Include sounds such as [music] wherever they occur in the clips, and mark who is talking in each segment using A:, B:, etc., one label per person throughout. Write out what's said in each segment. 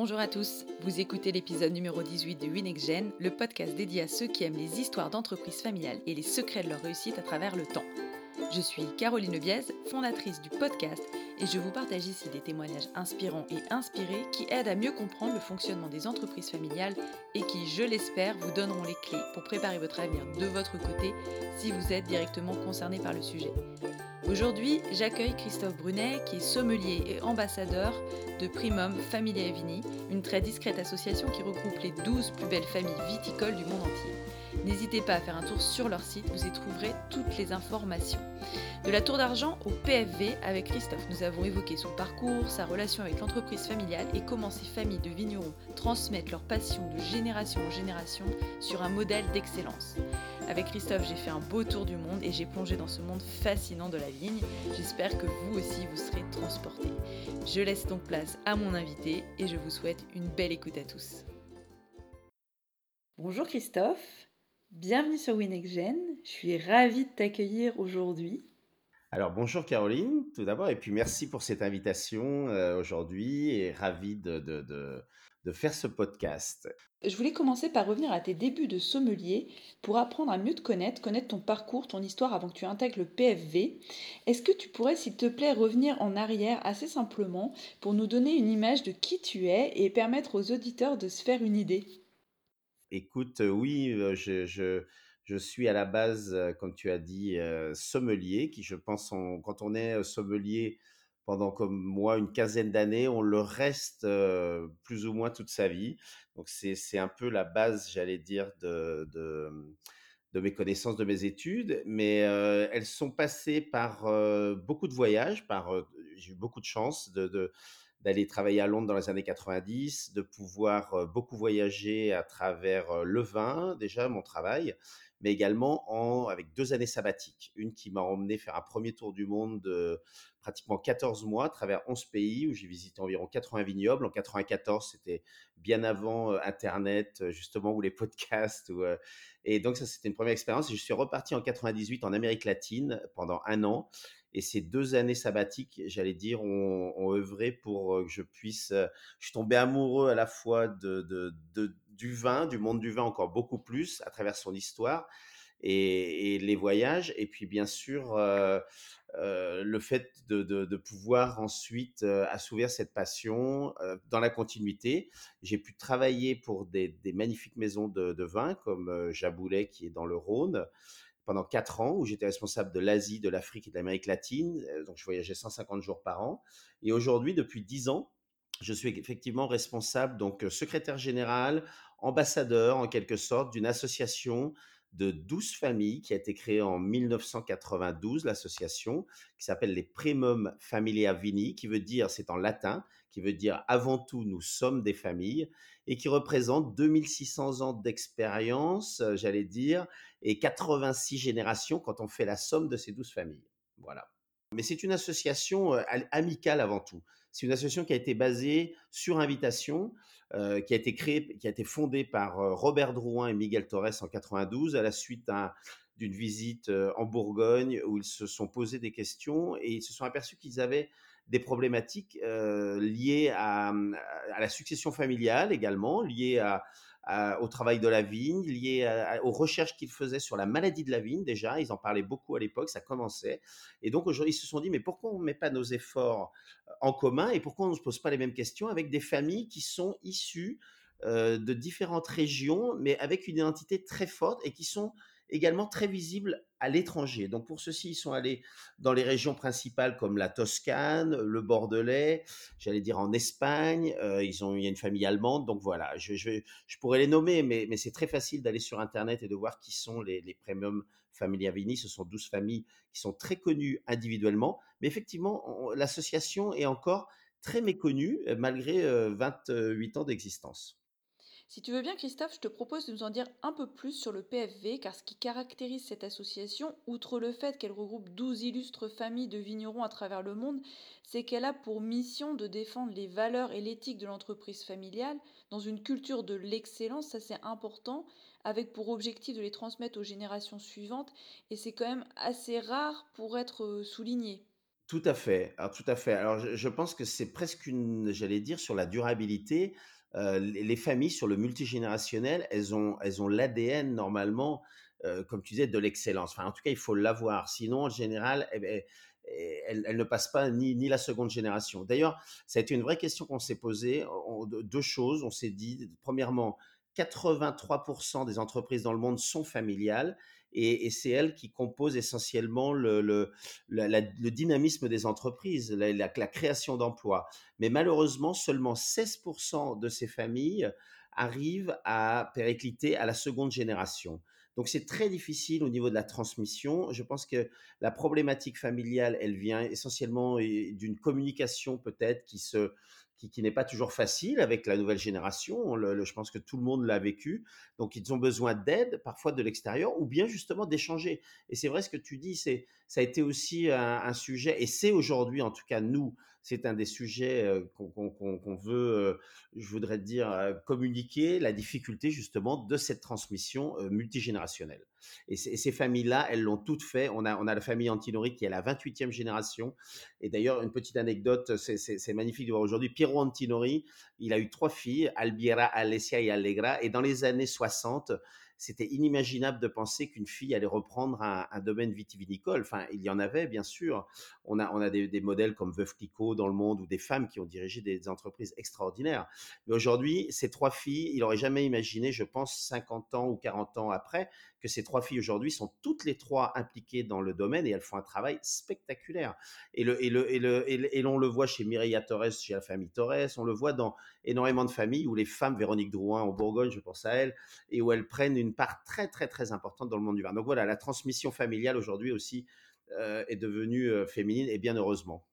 A: Bonjour à tous, vous écoutez l'épisode numéro 18 de Winexgen, le podcast dédié à ceux qui aiment les histoires d'entreprises familiales et les secrets de leur réussite à travers le temps. Je suis Caroline Biez, fondatrice du podcast, et je vous partage ici des témoignages inspirants et inspirés qui aident à mieux comprendre le fonctionnement des entreprises familiales et qui, je l'espère, vous donneront les clés pour préparer votre avenir de votre côté si vous êtes directement concerné par le sujet. Aujourd'hui, j'accueille Christophe Brunet, qui est sommelier et ambassadeur de Primum Familia Vini, une très discrète association qui regroupe les 12 plus belles familles viticoles du monde entier. N'hésitez pas à faire un tour sur leur site, vous y trouverez toutes les informations. De la tour d'argent au PFV, avec Christophe, nous avons évoqué son parcours, sa relation avec l'entreprise familiale et comment ces familles de vignerons transmettent leur passion de génération en génération sur un modèle d'excellence. Avec Christophe, j'ai fait un beau tour du monde et j'ai plongé dans ce monde fascinant de la vigne. J'espère que vous aussi vous serez transportés. Je laisse donc place à mon invité et je vous souhaite une belle écoute à tous. Bonjour Christophe, bienvenue sur WinExGen. Je suis ravie de t'accueillir aujourd'hui.
B: Alors bonjour Caroline, tout d'abord, et puis merci pour cette invitation euh, aujourd'hui et ravi de, de, de, de faire ce podcast.
A: Je voulais commencer par revenir à tes débuts de sommelier pour apprendre à mieux te connaître, connaître ton parcours, ton histoire avant que tu intègres le PFV. Est-ce que tu pourrais, s'il te plaît, revenir en arrière assez simplement pour nous donner une image de qui tu es et permettre aux auditeurs de se faire une idée?
B: Écoute, euh, oui, euh, je, je, je suis à la base, euh, comme tu as dit, sommelier, qui je pense, quand on est sommelier, pendant comme moi une quinzaine d'années, on le reste plus ou moins toute sa vie. Donc c'est un peu la base, j'allais dire, de, de, de, mes connaissances, de mes études, mais elles sont passées par beaucoup de voyages, par j'ai eu beaucoup de chance de, d'aller travailler à Londres dans les années 90, de pouvoir beaucoup voyager à travers le vin, déjà mon travail, mais également en, avec deux années sabbatiques. Une qui m'a emmené faire un premier tour du monde de pratiquement 14 mois à travers 11 pays où j'ai visité environ 80 vignobles. En 94, c'était bien avant Internet, justement, ou les [laughs] podcasts. Et donc, ça, c'était une première expérience. je suis reparti en 98 en Amérique latine pendant un an. Et ces deux années sabbatiques, j'allais dire, ont, ont œuvré pour que je puisse. Je suis tombé amoureux à la fois de, du vin, du monde du vin encore beaucoup plus à travers son histoire et, les voyages. Et puis bien sûr, le fait de, pouvoir ensuite assouvir cette passion dans la continuité. J'ai pu travailler pour des, magnifiques maisons de, vin comme Jaboulet qui est dans le Rhône pendant quatre ans où j'étais responsable de l'Asie, de l'Afrique et de l'Amérique latine. Donc je voyageais 150 jours par an. Et aujourd'hui, depuis dix ans, je suis effectivement responsable, donc secrétaire général, ambassadeur en quelque sorte d'une association de 12 familles qui a été créée en 1992, l'association, qui s'appelle les Primum Familia Vini, qui veut dire, c'est en latin, qui veut dire avant tout nous sommes des familles, et qui représente 2600 ans d'expérience, j'allais dire, et 86 générations quand on fait la somme de ces 12 familles. Voilà. Mais c'est une association amicale avant tout. C'est une association qui a été basée sur invitation, euh, qui a été créée, qui a été fondée par euh, Robert Drouin et Miguel Torres en 92 à la suite d'une visite euh, en Bourgogne où ils se sont posés des questions et ils se sont aperçus qu'ils avaient des problématiques liées à, la succession familiale également, liées à, au travail de la vigne, liées aux recherches qu'ils faisaient sur la maladie de la vigne déjà. Ils en parlaient beaucoup à l'époque, ça commençait. Et donc aujourd'hui, ils se sont dit, mais pourquoi on ne met pas nos efforts en commun et pourquoi on ne se pose pas les mêmes questions avec des familles qui sont issues euh, de différentes régions, mais avec une identité très forte et qui sont également très visibles à l'étranger. Donc pour ceci, ils sont allés dans les régions principales comme la Toscane, le Bordelais, j'allais dire en Espagne. Euh, ils ont, il y a une famille allemande, donc voilà. Je, je, je pourrais les nommer, mais, mais c'est très facile d'aller sur Internet et de voir qui sont les, les premium Familia Vini. Ce sont 12 familles qui sont très connues individuellement, mais effectivement, l'association est encore très méconnue malgré 28 euh, ans d'existence.
A: Si tu veux bien, Christophe, je te propose de nous en dire un peu plus sur le PFV, car ce qui caractérise cette association, outre le fait qu'elle regroupe 12 illustres familles de vignerons à travers le monde, c'est qu'elle a pour mission de défendre les valeurs et l'éthique de l'entreprise familiale dans une culture de l'excellence, ça c'est important, avec pour objectif de les transmettre aux générations suivantes, et c'est quand même assez rare pour être souligné.
B: Tout à fait. Alors, tout à fait. Alors, je, je pense que c'est presque une, j'allais dire, sur la durabilité. Euh, les, les familles sur le multigénérationnel, elles ont, elles ont l'ADN normalement, euh, comme tu disais, de l'excellence. Enfin, en tout cas, il faut l'avoir. Sinon, en général, eh ben, eh, elles ne passent pas ni, ni la seconde génération. D'ailleurs, ça a été une vraie question qu'on s'est posée. Deux choses. On s'est dit, premièrement, 83% des entreprises dans le monde sont familiales et, c'est elles qui composent essentiellement le, le, le dynamisme des entreprises, la, création d'emplois. Mais malheureusement, seulement 16% de ces familles arrivent à péricliter à la seconde génération. Donc c'est très difficile au niveau de la transmission. Je pense que la problématique familiale, elle vient essentiellement d'une communication peut-être qui se qui, n'est pas toujours facile avec la nouvelle génération. Je pense que tout le monde l'a vécu. Donc, ils ont besoin d'aide, parfois de l'extérieur, ou bien justement d'échanger. Et c'est vrai ce que tu dis, c'est, ça a été aussi un, sujet, et c'est aujourd'hui, en tout cas, nous, c'est un des sujets euh, qu'on, veut, euh, je voudrais dire, euh, communiquer, la difficulté justement de cette transmission multigénérationnelle. Et, ces familles-là, elles l'ont toutes fait. On a, on a la famille Antinori qui est la 28e génération. Et d'ailleurs, une petite anecdote, c'est magnifique de voir aujourd'hui. Piero Antinori, il a eu trois filles, Albiera, Alessia et Allegra. Et dans les années 60, c'était inimaginable de penser qu'une fille allait reprendre un, domaine vitivinicole. Enfin, il y en avait, bien sûr. On a, on a des, modèles comme Veuve Clicquot dans le monde ou des femmes qui ont dirigé des entreprises extraordinaires. Mais aujourd'hui, ces trois filles, il n'aurait jamais imaginé, je pense, 50 ans ou 40 ans après, que ces trois filles aujourd'hui sont toutes les trois impliquées dans le domaine et elles font un travail spectaculaire. Et, le, et, le, et, le, et, et le voit chez Mireia Torres, chez la famille Torres, on le voit dans énormément de familles où les femmes, Véronique Drouin en Bourgogne, je pense à elle, et où elles prennent une part très très très importante dans le monde du vin. Donc voilà, la transmission familiale aujourd'hui aussi euh, est devenue euh, féminine et bien heureusement.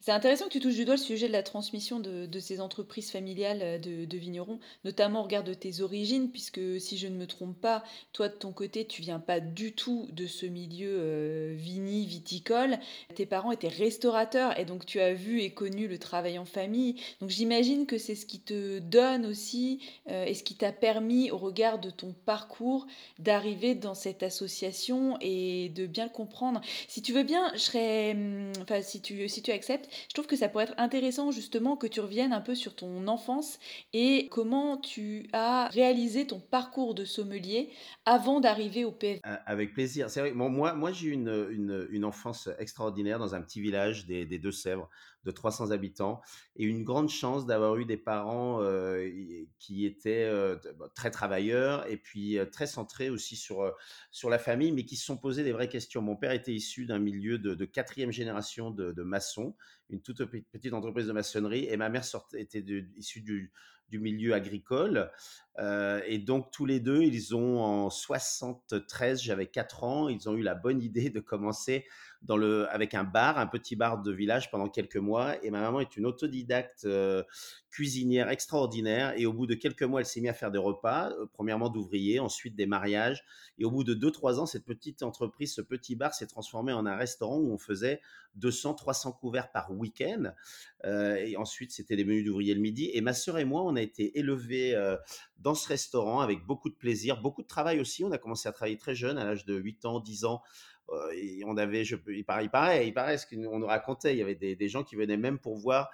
A: C'est intéressant que tu touches du doigt le sujet de la transmission de, ces entreprises familiales euh, de, de, vignerons, notamment au regard de tes origines, puisque si je ne me trompe pas, toi de ton côté, tu viens pas du tout de ce milieu euh, vini, viticole. Tes parents étaient restaurateurs et donc tu as vu et connu le travail en famille. Donc j'imagine que c'est ce qui te donne aussi euh, et ce qui t'a permis, au regard de ton parcours, d'arriver dans cette association et de bien le comprendre. Si tu veux bien, je serais, hum, enfin si tu si tu je trouve que ça pourrait être intéressant justement que tu reviennes un peu sur ton enfance et comment tu as réalisé ton parcours de sommelier avant d'arriver au PF.
B: Avec plaisir. C'est vrai, moi, j'ai eu une, une, une, enfance extraordinaire dans un petit village des Deux-Sèvres de 300 habitants et une grande chance d'avoir eu des parents euh, qui étaient euh, très travailleurs et puis euh, très centrés aussi sur, sur la famille, mais qui se sont posés des vraies questions. Mon père était issu d'un milieu de, quatrième génération de, maçons, une toute petite entreprise de maçonnerie, et ma mère sortait, était de, issue du, du milieu agricole. Et donc, tous les deux, ils ont en 73, j'avais 4 ans, ils ont eu la bonne idée de commencer avec un bar, un petit bar de village pendant quelques mois. Et ma maman est une autodidacte euh, cuisinière extraordinaire. Et au bout de quelques mois, elle s'est mise à faire des repas, euh, premièrement d'ouvriers, ensuite des mariages. Et au bout de 2-3 ans, cette petite entreprise, ce petit bar s'est transformé en un restaurant où on faisait 200-300 couverts par week-end. Euh, et ensuite, c'était des menus d'ouvriers le midi. Et ma sœur et moi, on a été élevés dans ce restaurant avec beaucoup de plaisir, beaucoup de travail aussi. On a commencé à travailler très jeune, à l'âge de 8 ans, 10 ans. Euh, on avait, je, il paraît, il paraît, il ce qu'on nous racontait. Il y avait des, gens qui venaient même pour voir,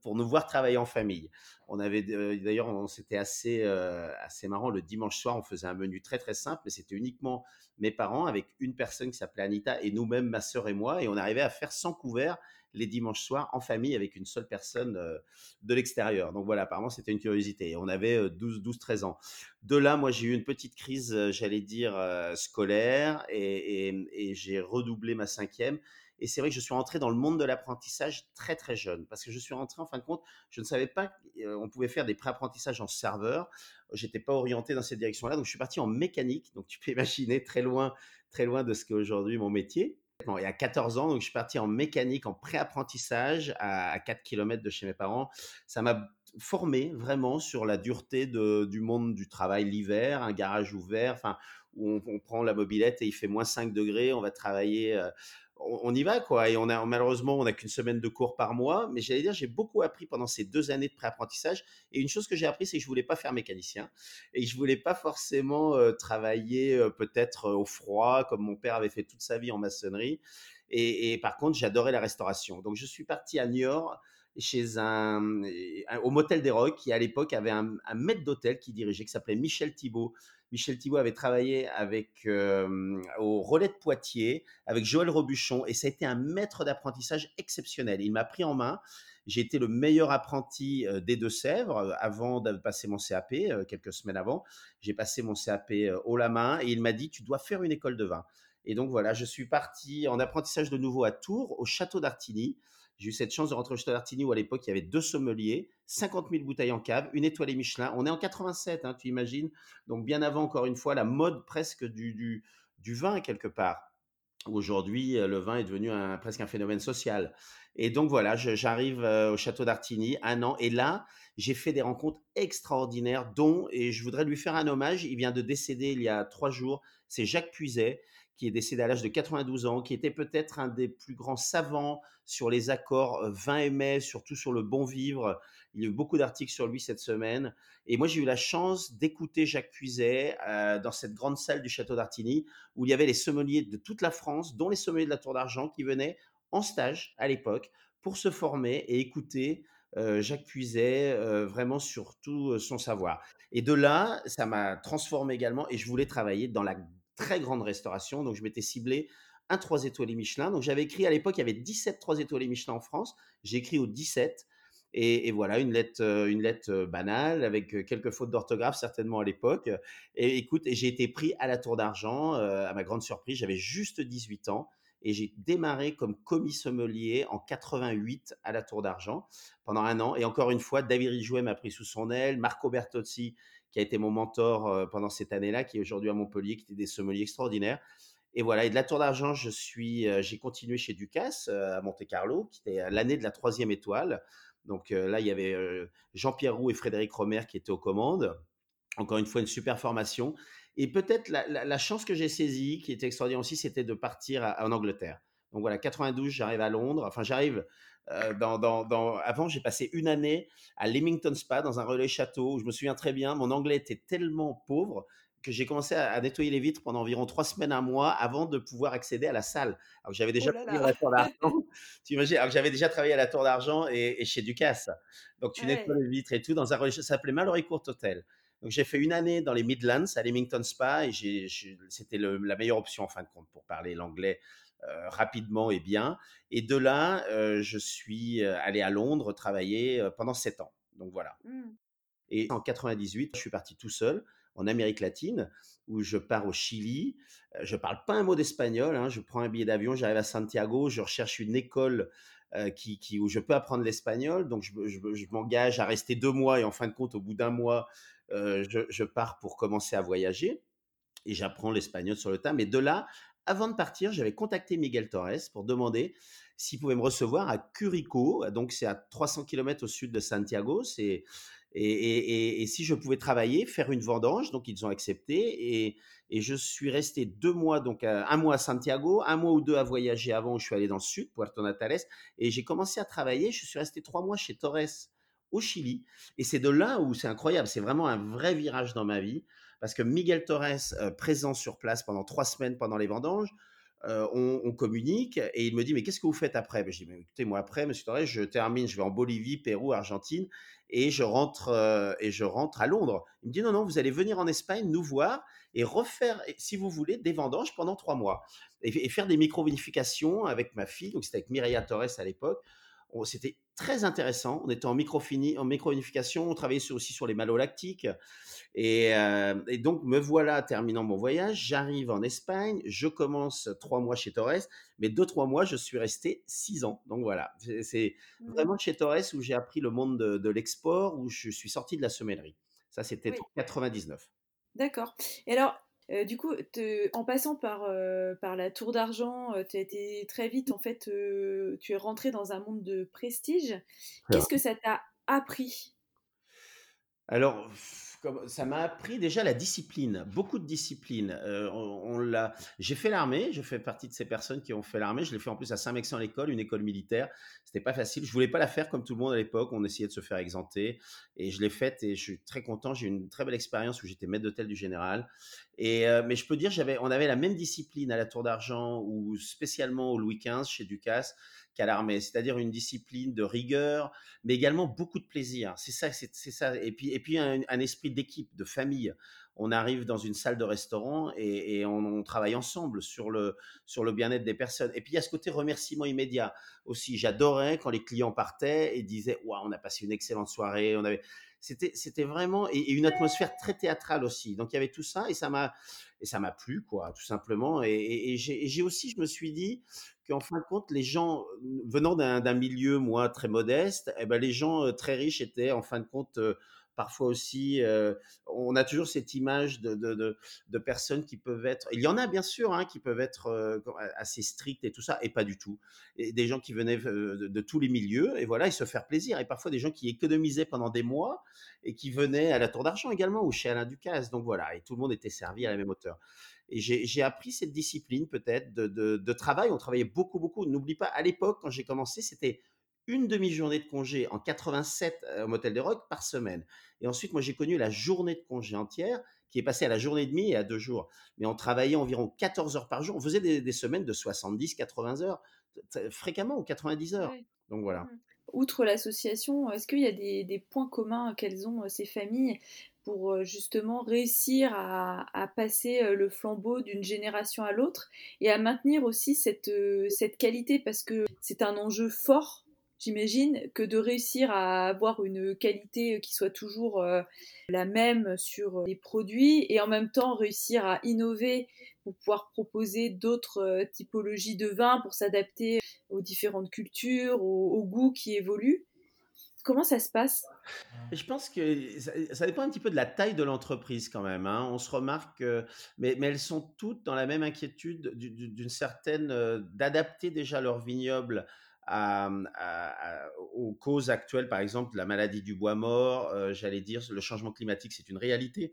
B: pour nous voir travailler en famille. On avait, euh, d'ailleurs, c'était assez, euh, assez marrant. Le dimanche soir, on faisait un menu très très simple, mais c'était uniquement mes parents avec une personne qui s'appelait Anita et nous-mêmes, ma sœur et moi, et on arrivait à faire 100 couverts les dimanches soirs en famille avec une seule personne euh, de l'extérieur. Donc voilà, apparemment c'était une curiosité. On avait euh, 12, 12, 13 ans. De là, moi j'ai eu une petite crise, euh, j'allais dire, euh, scolaire et j'ai redoublé ma cinquième. Et c'est vrai que je suis rentré dans le monde de l'apprentissage très très jeune, parce que je suis rentré en fin de compte, je ne savais pas qu'on pouvait faire des pré-apprentissages en serveur. J'étais pas orienté dans cette direction-là, donc je suis parti en mécanique. Donc tu peux [laughs] imaginer très loin, très loin de ce qu'est aujourd'hui mon métier. Bon, il y a 14 ans, je suis parti en mécanique, en pré-apprentissage à, à 4 km de chez mes parents. Ça m'a formé vraiment sur la dureté du monde du travail l'hiver, un garage ouvert, enfin, où on, on, prend la mobilette et il fait moins 5 degrés, on va travailler. Euh, on, y va, quoi. Et malheureusement, on n'a qu'une semaine de cours par mois. Mais j'allais dire, j'ai beaucoup appris pendant ces deux années de pré-apprentissage. Et une chose que j'ai appris, c'est que je voulais pas faire mécanicien. Et je voulais pas forcément euh, travailler euh, peut-être euh, au froid, comme mon père avait fait toute sa vie en maçonnerie. Et, par contre, j'adorais la restauration. Donc, je suis parti à Niort chez un, au Motel des Rocs, qui à l'époque avait un, un maître d'hôtel qui dirigeait, qui s'appelait Michel Thibault, Michel Thibault avait travaillé avec, au Relais de Poitiers, avec Joël Robuchon, et ça a été un maître d'apprentissage exceptionnel. Il m'a pris en main. J'ai été le meilleur apprenti des Deux-Sèvres avant de passer mon CAP, quelques semaines avant. J'ai passé mon CAP haut la main et il m'a dit Tu dois faire une école de vin. Et donc voilà, je suis parti en apprentissage de nouveau à Tours, au château d'Artigny. J'ai eu cette chance de rentrer au Château d'Artigny où à l'époque il y avait deux sommeliers, 50 000 bouteilles en cave, une étoilée Michelin. On est en 87, hein, tu imagines. Donc bien avant, encore une fois, la mode presque du, du, vin quelque part. Aujourd'hui, euh, le vin est devenu un, presque un phénomène social. Et donc voilà, j'arrive euh, au château d'Artigny, un an, et là, j'ai fait des rencontres extraordinaires, dont, et je voudrais lui faire un hommage, il vient de décéder il y a trois jours, c'est Jacques Puiset, qui est décédé à l'âge de 92 ans, qui était peut-être un des plus grands savants sur les accords vin et mai, surtout sur le bon vivre. Il y a eu beaucoup d'articles sur lui cette semaine. Et moi, j'ai eu la chance d'écouter Jacques Puiset euh, dans cette grande salle du château d'Artigny, où il y avait les sommeliers de toute la France, dont les sommeliers de la Tour d'Argent, qui venaient en stage à l'époque pour se former et écouter euh, Jacques Puiset euh, vraiment sur tout son savoir. Et de là, ça m'a transformé également et je voulais travailler dans la très grande restauration. Donc, je m'étais ciblé un 3 étoiles Michelin. Donc, j'avais écrit à l'époque, il y avait 17 3 étoiles Michelin en France. J'ai écrit au 17. Et, voilà, une lettre, euh, une lettre euh, banale avec euh, quelques fautes d'orthographe certainement à l'époque. Et écoute, j'ai été pris à la Tour d'Argent. à ma grande surprise, j'avais juste 18 ans et j'ai démarré comme commis sommelier en 88 à la Tour d'Argent pendant un an. Et encore une fois, David Rijouet m'a pris sous son aile, Marco Bertozzi qui a été mon mentor euh, pendant cette année-là, qui est aujourd'hui à Montpellier, qui était des sommeliers extraordinaires. Et voilà, et de la Tour d'Argent, je suis, euh, j'ai continué chez Ducasse euh, à Monte Carlo, qui était l'année de la troisième étoile. Donc là, il y avait Jean-Pierre Roux et Frédéric Romer qui étaient aux commandes. Encore une fois, une super formation. Et peut-être la, chance que j'ai saisie, qui était extraordinaire aussi, c'était de partir en Angleterre. Donc voilà, 92, j'arrive à Londres. Enfin, j'arrive euh, dans, avant, j'ai passé une année à Leamington Spa dans un relais château. Où je me souviens très bien, mon anglais était tellement pauvre que j'ai commencé à, nettoyer les vitres pendant environ trois semaines, un mois avant de pouvoir accéder à la salle. Alors j'avais déjà oh la Tour [laughs] d'Argent. tu imagines Alors j'avais déjà travaillé à la Tour d'Argent et, chez Ducasse. Donc tu nettoies les vitres et tout dans un relais. Ça s'appelait Mallory Court Hotel. Donc j'ai fait une année dans les Midlands à Leamington Spa et c'était la meilleure option en fin de compte pour parler l'anglais euh, rapidement et bien. Et de là, euh, je suis euh, allé à Londres travailler pendant sept ans. Donc voilà. Mmh. Et en 98, je suis parti tout seul en Amérique latine, où je pars au Chili. Je parle pas un mot d'espagnol. Hein. Je prends un billet d'avion, j'arrive à Santiago, je recherche une école qui, qui, où je peux apprendre l'espagnol. Donc je, m'engage à rester deux mois et en fin de compte, au bout d'un mois, je, je, pars pour commencer à voyager et j'apprends l'espagnol sur le tas. Mais de là avant de partir, j'avais contacté Miguel Torres pour demander s'il pouvait me recevoir à Curico, donc c'est à 300 km au sud de Santiago, et, si je pouvais travailler, faire une vendange, donc ils ont accepté, et, je suis resté deux mois, donc un mois à Santiago, un mois ou deux à voyager avant où je suis allé dans le sud, Puerto Natales, et j'ai commencé à travailler, je suis resté trois mois chez Torres au Chili, et c'est de là où c'est incroyable, c'est vraiment un vrai virage dans ma vie parce que Miguel Torres, euh, présent sur place pendant trois semaines pendant les vendanges, euh, on, communique et il me dit mais qu'est-ce que vous faites après? Je dis écoutez moi après Monsieur Torres je termine je vais en Bolivie Pérou Argentine et je rentre euh, et je rentre à Londres. Il me dit non non vous allez venir en Espagne nous voir et refaire si vous voulez des vendanges pendant trois mois et, faire des micro-vinifications avec ma fille. Donc c'était avec Mireia Torres à l'époque c'était très intéressant. On était en, micro en micro-vinification, on travaillait aussi sur les malolactiques. Et, euh, et, donc, me voilà terminant mon voyage. J'arrive en Espagne, je commence trois mois chez Torres, mais deux, trois mois, je suis resté six ans. Donc voilà, c'est mmh. vraiment chez Torres où j'ai appris le monde de, l'export, où je suis sorti de la semellerie. Ça, c'était en 99.
A: D'accord. Et alors, euh, du coup, en passant par, euh, par la tour d'argent, tu as été très vite, en fait, tu es rentré dans un monde de prestige. Qu'est-ce que ça t'a appris?
B: Alors, ça m'a appris déjà la discipline, beaucoup de discipline. Euh, on, l'a, j'ai fait l'armée, je fais partie de ces personnes qui ont fait l'armée. Je l'ai fait en plus à Saint-Mexan l'école, une école militaire. C'était pas facile. Je voulais pas la faire comme tout le monde à l'époque. On essayait de se faire exempter et je l'ai faite et je suis très content. J'ai eu une très belle expérience où j'étais maître d'hôtel du général. Et euh, mais je peux dire, on avait la même discipline à la Tour d'Argent ou spécialement au Louis XV chez Ducasse qu'à l'armée, c'est-à-dire une discipline de rigueur, mais également beaucoup de plaisir. C'est ça, c'est ça. Et puis, et puis un, esprit d'équipe, de famille. On arrive dans une salle de restaurant et, on, travaille ensemble sur le, sur le bien-être des personnes. Et puis il y a ce côté remerciement immédiat aussi. J'adorais quand les clients partaient et disaient Waouh, on a passé une excellente soirée. On avait c'était vraiment une atmosphère très théâtrale aussi. Donc il y avait tout ça et ça m'a et ça m'a plu quoi, tout simplement. Et j'ai aussi, je me suis dit qu'en fin de compte, les gens venant d'un milieu moi très modeste, eh ben les gens très riches étaient en fin de compte parfois aussi, euh, on a toujours cette image de, personnes qui peuvent être, il y en a bien sûr, hein, qui peuvent être euh, assez strictes et tout ça, et pas du tout. Et des gens qui venaient euh, de, tous les milieux, et voilà, et se faire plaisir. Et parfois des gens qui économisaient pendant des mois et qui venaient à la Tour d'Argent également, ou chez Alain Ducasse. Donc voilà, et tout le monde était servi à la même hauteur. Et j'ai appris cette discipline peut-être de, de, travail. On travaillait beaucoup, beaucoup. N'oublie pas, à l'époque, quand j'ai commencé, c'était une demi-journée de congé en 87 au Motel des Rocs par semaine. Et ensuite, moi, j'ai connu la journée de congé entière qui est passée à la journée et demie et à deux jours. Mais on travaillait environ 14 heures par jour. On faisait des, semaines de 70, 80 heures, fréquemment, ou 90 heures. Donc voilà. Mmh.
A: Outre l'association, est-ce qu'il y a des, points communs qu'elles ont, ces familles, pour justement réussir à, passer le flambeau d'une génération à l'autre et à maintenir aussi cette, cette qualité parce que c'est un enjeu fort j'imagine, que de réussir à avoir une qualité qui soit toujours euh, la même sur les produits et en même temps réussir à innover pour pouvoir proposer d'autres euh, typologies de vins pour s'adapter aux différentes cultures, aux, goûts qui évoluent. Comment ça se passe?
B: Je pense que ça, dépend un petit peu de la taille de l'entreprise quand même. Hein. On se remarque, mais, elles sont toutes dans la même inquiétude d'une certaine euh, d'adapter déjà leur vignoble aux causes actuelles, par exemple la maladie du bois mort, euh, j'allais dire le changement climatique, c'est une réalité.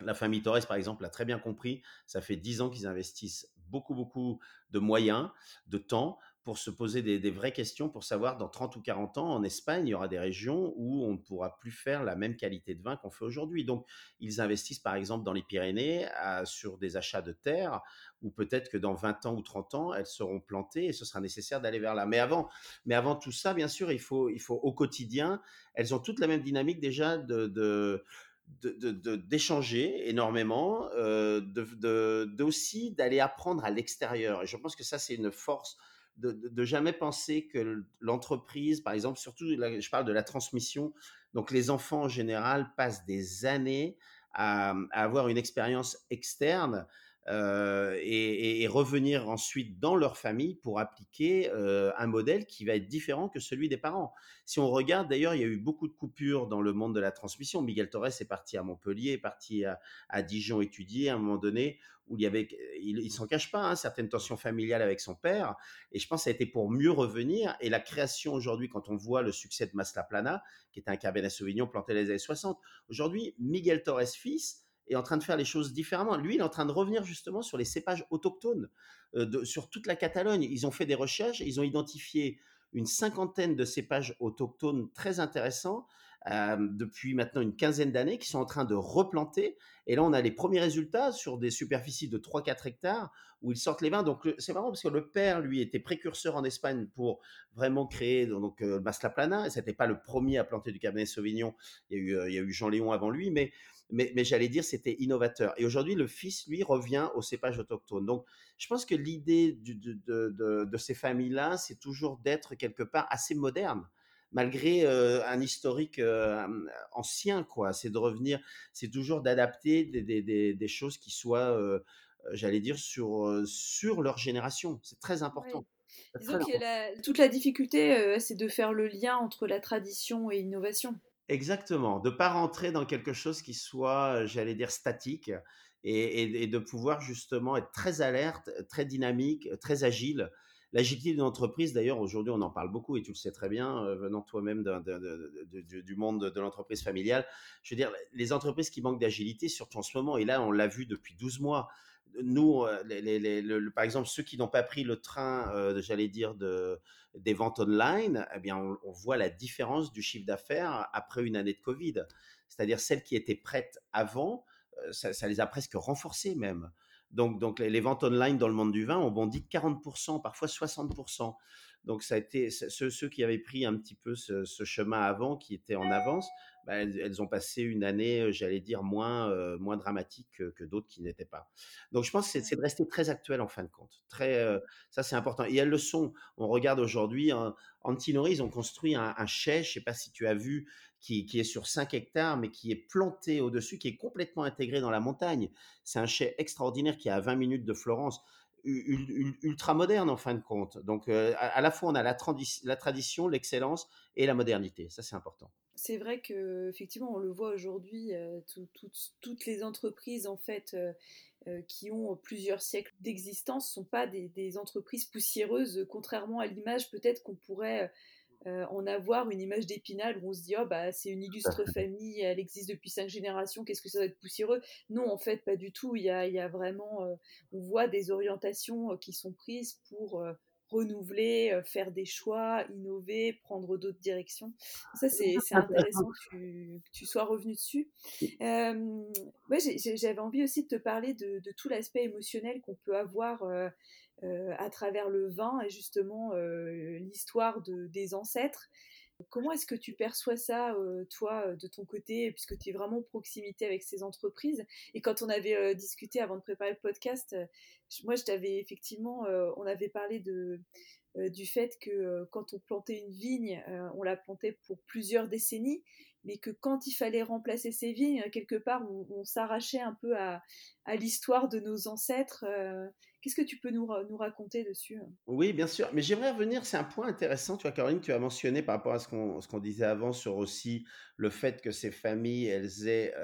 B: La famille Torres, par exemple, l'a très bien compris. Ça fait dix ans qu'ils investissent beaucoup, beaucoup de moyens, de temps pour se poser des, vraies questions, pour savoir dans 30 ou 40 ans, en Espagne, il y aura des régions où on ne pourra plus faire la même qualité de vin qu'on fait aujourd'hui. Donc, ils investissent par exemple dans les Pyrénées sur des achats de terres, ou peut-être que dans 20 ans ou 30 ans, elles seront plantées et ce sera nécessaire d'aller vers là. Mais avant, mais avant tout ça, bien sûr, il faut, il faut au quotidien, elles ont toutes la même dynamique déjà de d'échanger énormément, euh, de, aussi d'aller apprendre à l'extérieur. Et je pense que ça, c'est une force de, jamais penser que l'entreprise, par exemple, surtout, je parle de la transmission, donc les enfants en général passent des années à avoir une expérience externe euh, et, revenir ensuite dans leur famille pour appliquer euh, un modèle qui va être différent que celui des parents. Si on regarde, d'ailleurs, il y a eu beaucoup de coupures dans le monde de la transmission. Miguel Torres est parti à Montpellier, est parti à, Dijon étudier à un moment donné où il y avait, il, s'en cache pas, hein, certaines tensions familiales avec son père. Et je pense que ça a été pour mieux revenir. Et la création aujourd'hui, quand on voit le succès de Maslaplana, qui est un Cabernet Sauvignon planté les années 60, aujourd'hui, Miguel Torres fils est en train de faire les choses différemment. Lui, il est en train de revenir justement sur les cépages autochtones, euh, sur toute la Catalogne. Ils ont fait des recherches, ils ont identifié une cinquantaine de cépages autochtones très intéressants euh, depuis maintenant une quinzaine d'années qui sont en train de replanter. Et là, on a les premiers résultats sur des superficies de 3-4 hectares où ils sortent les vins. Donc, c'est marrant parce que le père, lui, était précurseur en Espagne pour vraiment créer donc, euh, Maslaplana. Ce n'était pas le premier à planter du Cabernet Sauvignon. Il y a eu, euh, Jean Léon avant lui, mais mais, j'allais dire c'était innovateur. Et aujourd'hui, le fils, lui, revient au cépage autochtone. Donc, je pense que l'idée de, ces familles-là, c'est toujours d'être quelque part assez moderne malgré euh, un historique euh, ancien, quoi. C'est de revenir, c'est toujours d'adapter des, choses qui soient, euh, j'allais dire, sur, sur leur génération. C'est très important.
A: Disons que toute la difficulté, c'est de faire le lien entre la tradition et l'innovation.
B: Exactement, de pas rentrer dans quelque chose qui soit, j'allais dire, statique et, de pouvoir justement être très alerte, très dynamique, très agile. L'agilité d'une entreprise, d'ailleurs, aujourd'hui, on en parle beaucoup et tu le sais très bien, euh, venant toi-même du monde de l'entreprise familiale. Je veux dire, les entreprises qui manquent d'agilité, surtout en ce moment, et là, on l'a vu depuis 12 mois, nous, euh, par exemple, ceux qui n'ont pas pris le train, euh, j'allais dire, de, des ventes online, eh bien, on, voit la différence du chiffre d'affaires après une année de Covid. C'est-à-dire celles qui étaient prêtes avant, ça, les a presque renforcées même. Donc, donc les, ventes online dans le monde du vin ont bondi de 40%, parfois 60%. Donc ça a été ceux, ceux qui avaient pris un petit peu ce, chemin avant, qui étaient en avance, bah, elles, ont passé une année, j'allais dire, moins, moins dramatique que, d'autres qui n'étaient pas. Donc je pense que c'est de rester très actuel en fin de compte. Très, ça, c'est important. Et elles le sont. On regarde aujourd'hui, hein, Antinori, ils ont construit un, un chai, je ne sais pas si tu as vu, qui, est sur 5 hectares, mais qui est planté au-dessus, qui est complètement intégré dans la montagne. C'est un chai extraordinaire qui est à 20 minutes de Florence ultra moderne en fin de compte. Donc à, la fois on a la, tradition, l'excellence et la modernité. Ça c'est important.
A: C'est vrai que effectivement, on le voit aujourd'hui, euh, toutes les entreprises en fait euh, euh, qui ont plusieurs siècles d'existence sont pas des, entreprises poussiéreuses, contrairement à l'image peut-être qu'on pourrait en avoir une image d'épinal où on se dit oh bah c'est une illustre famille, elle existe depuis cinq générations, qu'est-ce que ça va être poussiéreux? Non, en fait pas du tout. Il y a, il y a vraiment, on voit des orientations qui sont prises pour renouveler, euh, faire des choix, innover, prendre d'autres directions. Ça, c'est intéressant que tu, sois revenu dessus. Euh, J'avais envie aussi de te parler de, tout l'aspect émotionnel qu'on peut avoir euh, euh, à travers le vin et justement l'histoire des ancêtres. Comment est-ce que tu perçois ça, toi, de ton côté, puisque tu es vraiment en proximité avec ces entreprises? Et quand on avait discuté avant de préparer le podcast, moi, je t'avais effectivement, on avait parlé de, du fait que quand on plantait une vigne, on la plantait pour plusieurs décennies, mais que quand il fallait remplacer ces vignes, quelque part, on, s'arrachait un peu à, l'histoire de nos ancêtres. Qu'est-ce que tu peux nous, raconter dessus
B: Oui, bien sûr. Mais j'aimerais revenir, c'est un point intéressant, tu vois, Caroline, tu as mentionné par rapport à ce qu'on, ce qu'on disait avant sur aussi le fait que ces familles, elles aient,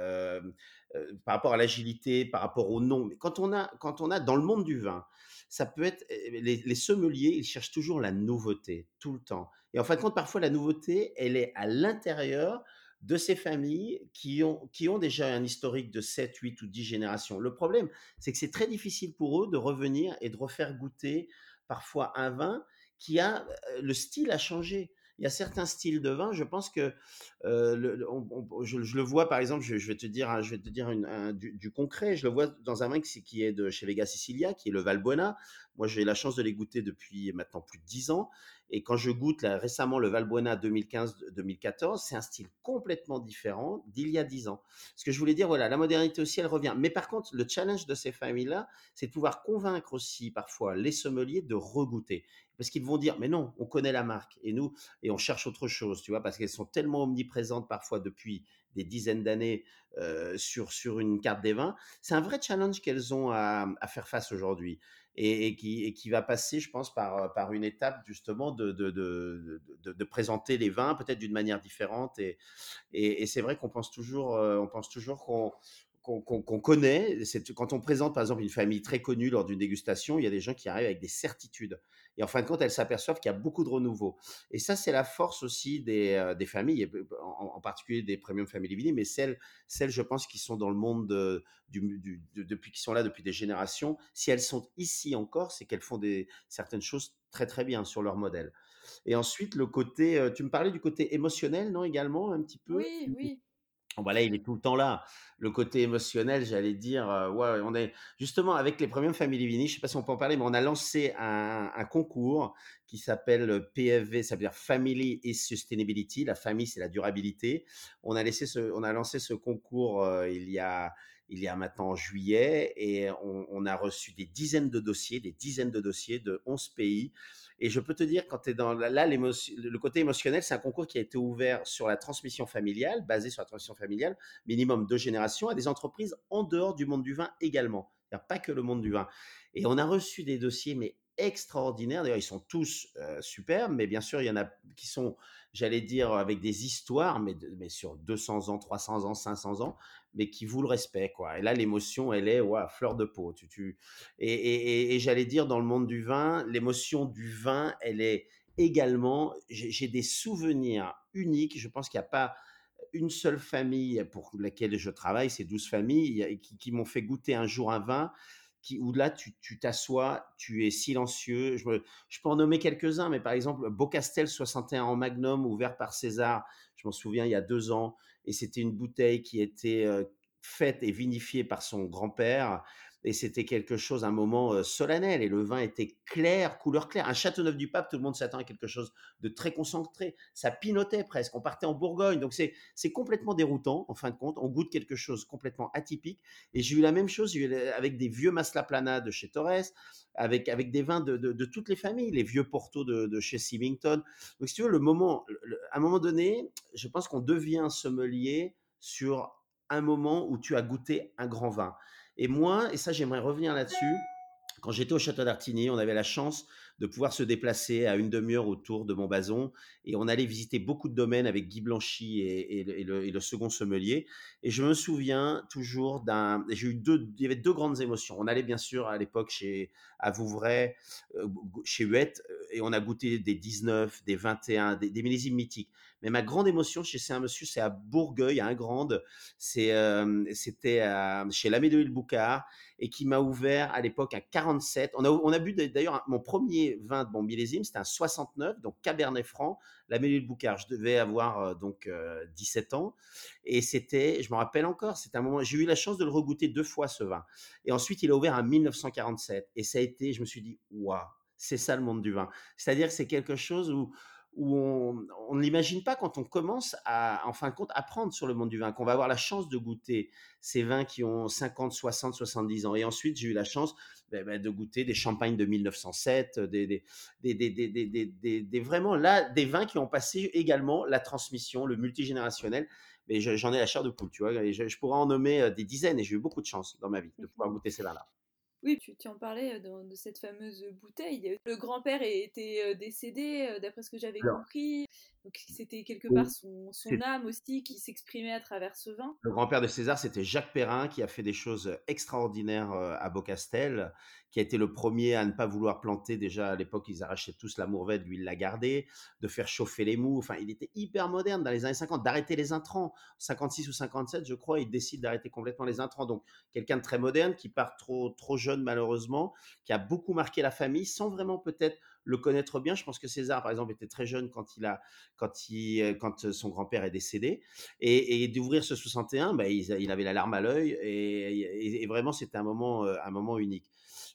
B: par rapport à l'agilité, par rapport au nom. Mais quand on a, quand on a dans le monde du vin, ça peut être, les, les sommeliers, ils cherchent toujours la nouveauté, tout le temps. Et en fin de compte, parfois, la nouveauté, elle est à l'intérieur de ces familles qui ont, qui ont déjà un historique de 7, 8 ou 10 générations. Le problème, c'est que c'est très difficile pour eux de revenir et de refaire goûter parfois un vin qui a, le style a changé il y a certains styles de vin, je pense que euh, je, le vois par exemple, je, vais te dire, du, concret, je le vois dans un vin qui, est de chez Vega Sicilia, qui est le Valbuena. Moi, j'ai la chance de les goûter depuis maintenant plus de 10 ans. Et quand je goûte récemment le Valbuena 2015-2014, c'est un style complètement différent d'il y a 10 ans. Ce que je voulais dire, voilà, la modernité aussi, elle revient. Mais par contre, le challenge de ces familles-là, c'est de pouvoir convaincre aussi parfois les sommeliers de regoûter. Parce qu'ils vont dire, mais non, on connaît la marque et nous, et on cherche autre chose, tu vois, parce qu'elles sont tellement omniprésentes parfois depuis des dizaines d'années euh, sur, sur une carte des vins. C'est un vrai challenge qu'elles ont à faire face aujourd'hui et, qui, va passer, je pense, par, par une étape justement de, présenter les vins peut-être d'une manière différente. Et, c'est vrai qu'on pense toujours, euh, on pense toujours qu'on connaît. Quand on présente par exemple une famille très connue lors d'une dégustation, il y a des gens qui arrivent avec des certitudes. Et en fin de compte, elles s'aperçoivent qu'il y a beaucoup de renouveau. Et ça, c'est la force aussi des, euh, des familles, en, particulier des premium family vini, mais celles, celles, je pense, qui sont dans le monde du, depuis qui sont là depuis des générations. Si elles sont ici encore, c'est qu'elles font des, certaines choses très très bien sur leur modèle. Et ensuite, le côté, euh, tu me parlais du côté émotionnel, non également un petit peu?
A: Oui, oui.
B: Voilà, il est tout le temps là. Le côté émotionnel, j'allais dire, on est justement avec les premiums Family Vini, je sais pas si on peut en parler, mais on a lancé un, concours qui s'appelle PFV, ça veut dire Family et Sustainability. La famille, c'est la durabilité. On a laissé on a lancé ce concours il y a il y a maintenant en juillet et on, on, a reçu des dizaines de dossiers, des dizaines de dossiers de 11 pays et je peux te dire, quand tu es dans là, le côté émotionnel, c'est un concours qui a été ouvert sur la transmission familiale, basé sur la transmission familiale, minimum deux générations, à des entreprises en dehors du monde du vin également. Pas que le monde du vin. Et on a reçu des dossiers, mais extraordinaires. D'ailleurs, ils sont tous superbes, mais bien sûr, il y en a qui sont, j'allais dire, avec des histoires, mais, mais sur 200 ans, 300 ans, 500 ans, mais qui vous le respect, quoi. Et là, l'émotion, elle est, ouais, fleur de peau. Tu, tu... Et, j'allais dire, dans le monde du vin, l'émotion du vin, elle est également, j'ai des souvenirs uniques. Je pense qu'il n'y a pas une seule famille pour laquelle je travaille, c'est 12 familles qui m'ont fait goûter un jour un vin où là, tu t'assois, tu, es silencieux. Je, peux en nommer quelques-uns, mais par exemple, Beaucastel 61 en Magnum, ouvert par César, je m'en souviens, il y a deux ans, et c'était une bouteille qui était euh, faite et vinifiée par son grand-père et c'était quelque chose, un moment solennel. Et le vin était clair, couleur claire. Un Châteauneuf-du-Pape, tout le monde s'attend à quelque chose de très concentré. Ça pinotait presque. On partait en Bourgogne. Donc c'est complètement déroutant, en fin de compte. On goûte quelque chose complètement atypique. Et j'ai eu la même chose avec des vieux Maslaplana de chez Torres, avec, avec des vins de, de, toutes les familles, les vieux Porto de, de, chez Symington. Donc si tu veux, le moment, à un moment donné, je pense qu'on devient sommelier sur un moment où tu as goûté un grand vin. Et moi, et ça j'aimerais revenir là-dessus, quand j'étais au Château d'Artigny, on avait la chance de pouvoir se déplacer à une demi-heure autour de Montbazon et on allait visiter beaucoup de domaines avec Guy Blanchy et, le, second sommelier. Et je me souviens toujours d'un, j'ai eu deux, il y avait deux grandes émotions. On allait bien sûr à l'époque chez à Vouvray, euh, chez Huette, euh, et on a goûté des 19, des 21, des, des millésimes mythiques. Mais ma grande émotion chez c'est un monsieur, c'est à Bourgueil, à un grande. C'est, euh, c'était chez Lamé Boucard et qui m'a ouvert à l'époque un 47. On a, on a bu d'ailleurs mon premier vin de mon millésime, c'était un 69, donc Cabernet Franc, Lamé Boucard. Je devais avoir euh, donc 17 euh, ans et c'était, je me rappelle encore, c'était un moment, j'ai eu la chance de le regoûter deux fois ce vin. Et ensuite, il a ouvert en 1947 et ça a été, je me suis dit, waouh, c'est ça le monde du vin. C'est-à-dire que c'est quelque chose où on, ne l'imagine pas quand on commence à, en fin de compte, apprendre sur le monde du vin, qu'on va avoir la chance de goûter ces vins qui ont 50, 60, 70 ans. Et ensuite, j'ai eu la chance ben, ben, de goûter des champagnes de 1907, des, des, vraiment là, des vins qui ont passé également la transmission, le multigénérationnel. Mais j'en ai la chair de poule, tu vois. Je, je pourrais en nommer euh, des dizaines et j'ai eu beaucoup de chance dans ma vie de pouvoir goûter ces vins-là.
C: Oui, tu, tu en parlais de cette fameuse bouteille. Le grand-père était décédé, d'après ce que j'avais compris. Donc c'était quelque part son, âme aussi qui s'exprimait à travers ce vin.
B: Le grand-père de César, c'était Jacques Perrin qui a fait des choses extraordinaires à Beaucastel, qui a été le premier à ne pas vouloir planter. Déjà à l'époque, ils arrachaient tous la mourvèdre, lui il l'a gardé, de faire chauffer les mous. Enfin, il était hyper moderne dans les années 50, d'arrêter les intrants. 56 ou 57, je crois, il décide d'arrêter complètement les intrants. Donc quelqu'un de très moderne qui part trop trop jeune malheureusement, qui a beaucoup marqué la famille sans vraiment peut-être le connaître bien. Je pense que César, par exemple, était très jeune quand il a, quand il, euh, quand son grand-père est décédé, et, d'ouvrir ce 61, bah, il, avait la larme à l'œil, et, vraiment c'était un moment, euh, un moment unique.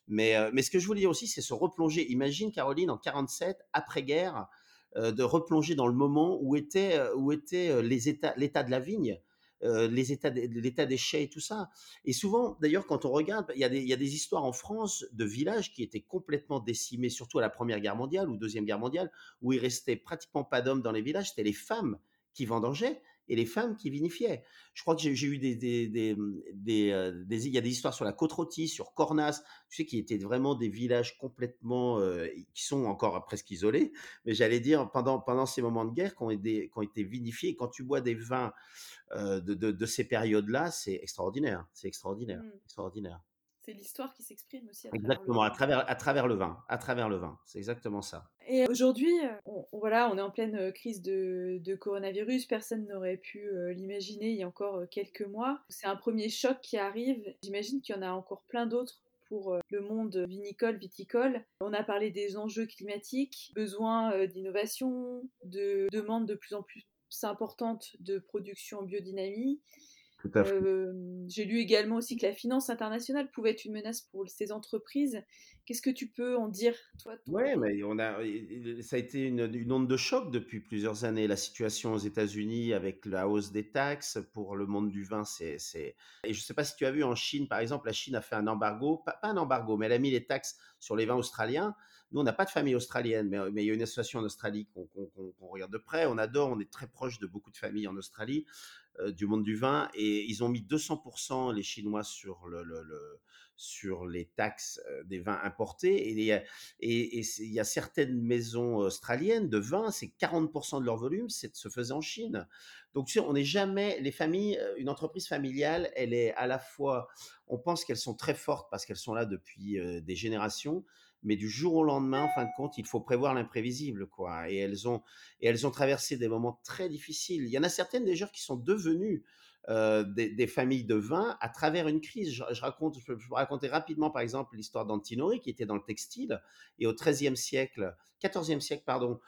B: Mais, euh, ce que je voulais dire aussi, c'est se replonger. Imagine Caroline en 47, après-guerre, de replonger dans le moment où était, où était l'état de la vigne. Euh, les états, l'état des chais et tout ça. Et souvent, d'ailleurs, quand on regarde, il y, a des, y, a des, histoires en France de villages qui étaient complètement décimés, surtout à la Première Guerre mondiale ou Deuxième Guerre mondiale, où il restait pratiquement pas d'hommes dans les villages. C'était les femmes qui vendangeaient et les femmes qui vinifiaient. Je crois que j'ai eu des, des, des, des, euh, il y a des histoires sur la côte rôtie, sur Cornas, tu sais, qui étaient vraiment des villages complètement, euh, qui sont encore presque isolés, mais j'allais dire pendant pendant ces moments de guerre qui ont été, qui ont été vinifiés. quand tu bois des vins euh, de, de, de, ces périodes-là, c'est extraordinaire, c'est extraordinaire, mmh. extraordinaire.
C: C'est l'histoire qui s'exprime aussi.
B: À exactement, à travers, à travers le vin, à travers le vin, c'est exactement ça.
C: Et aujourd'hui, on, voilà, on est en pleine euh, crise de, de coronavirus. Personne n'aurait pu euh, l'imaginer il y a encore euh, quelques mois. C'est un premier choc qui arrive. J'imagine qu'il y en a encore plein d'autres pour le monde vinicole, viticole. On a parlé des enjeux climatiques, besoin d'innovation, de demandes de plus en plus importantes de production en biodynamie. J'ai lu également aussi que la finance internationale pouvait être une menace pour ces entreprises. Qu'est-ce que tu peux en dire, toi
B: Oui, mais on a, ça a été une, onde de choc depuis plusieurs années. La situation aux États-Unis avec la hausse des taxes pour le monde du vin, c'est. Et je ne sais pas si tu as vu en Chine, par exemple, la Chine a fait un embargo, pas, un embargo, mais elle a mis les taxes sur les vins australiens. Nous, on n'a pas de famille australienne, mais, mais, il y a une association en Australie qu'on regarde de près. On adore, on est très proche de beaucoup de familles en Australie. Euh, du monde du vin et ils ont mis 200% les Chinois sur le, sur les taxes des vins importés. Et il y a, certaines maisons australiennes de vin, c'est 40% de leur volume, c'est se faisait en Chine. Donc, on n'est jamais, les familles, une entreprise familiale, elle est à la fois, on pense qu'elles sont très fortes parce qu'elles sont là depuis des générations, mais du jour au lendemain, en fin de compte, il faut prévoir l'imprévisible, quoi. Et elles ont, et elles ont traversé des moments très difficiles. Il y en a certaines déjà qui sont devenues euh, des, familles de vin à travers une crise. Je, raconte, je peux vous raconter rapidement, par exemple, l'histoire d'Antinori, qui était dans le textile, et au XIIIe siècle, XIVe siècle, pardon,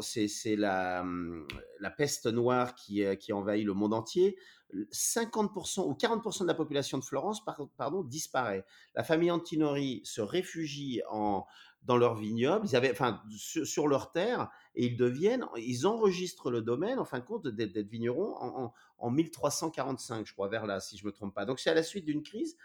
B: c'est la, hum, la peste noire qui, qui envahit le monde entier. 50% ou 40% de la population de Florence pardon, disparaît. La famille Antinori se réfugie en, dans leur vignoble, ils avaient, enfin, sur, leur terre, et ils deviennent, ils enregistrent le domaine, en fin de compte, d'être vignerons en, en, 1345, je crois, vers là, si je me trompe pas. Donc c'est à la suite d'une crise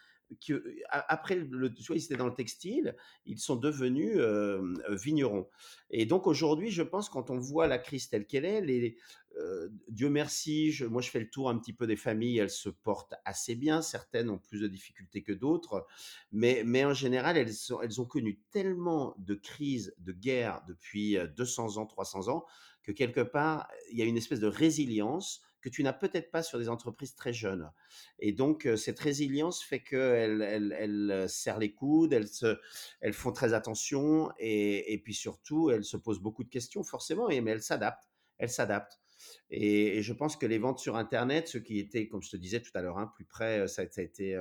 B: que, après, le, tu ils étaient dans le textile, ils sont devenus euh, vignerons. Et donc aujourd'hui, je pense, quand on voit la crise telle qu'elle est, les, euh, Dieu merci, moi je fais le tour un petit peu des familles, elles se portent assez bien, certaines ont plus de difficultés que d'autres, mais, en général, elles, ont connu tellement de crises, de guerres depuis 200 euh, ans, 300 ans, que quelque part, il y a une espèce de résilience que tu n'as peut-être pas sur des entreprises très jeunes. Et donc, cette résilience fait qu'elles elles, elles serrent les coudes, elles font très attention et, et, puis surtout, elles se posent beaucoup de questions, forcément, mais elles s'adaptent. Elles s'adaptent. Et, je pense que les ventes sur Internet, ce qui étaient, comme je te disais tout à l'heure, hein, plus près, ça, ça, a été,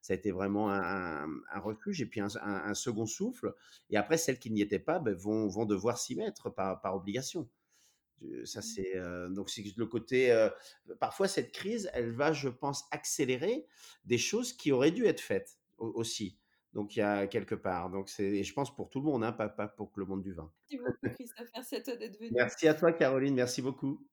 B: ça a été vraiment un, un, refuge et puis un, un, second souffle. Et après, celles qui n'y étaient pas ben, vont, vont devoir s'y mettre par, par obligation. Ça, mmh. c'est donc c'est le côté. parfois, cette crise, elle va, je pense, accélérer des choses qui auraient dû être faites aussi. Donc, il y a quelque part. Donc, c'est, je pense pour tout le monde, hein, pas, pas pour le monde du vin.
C: Merci beaucoup, Christophe. Merci à toi d'être venu.
B: Merci à toi, Caroline. Merci beaucoup.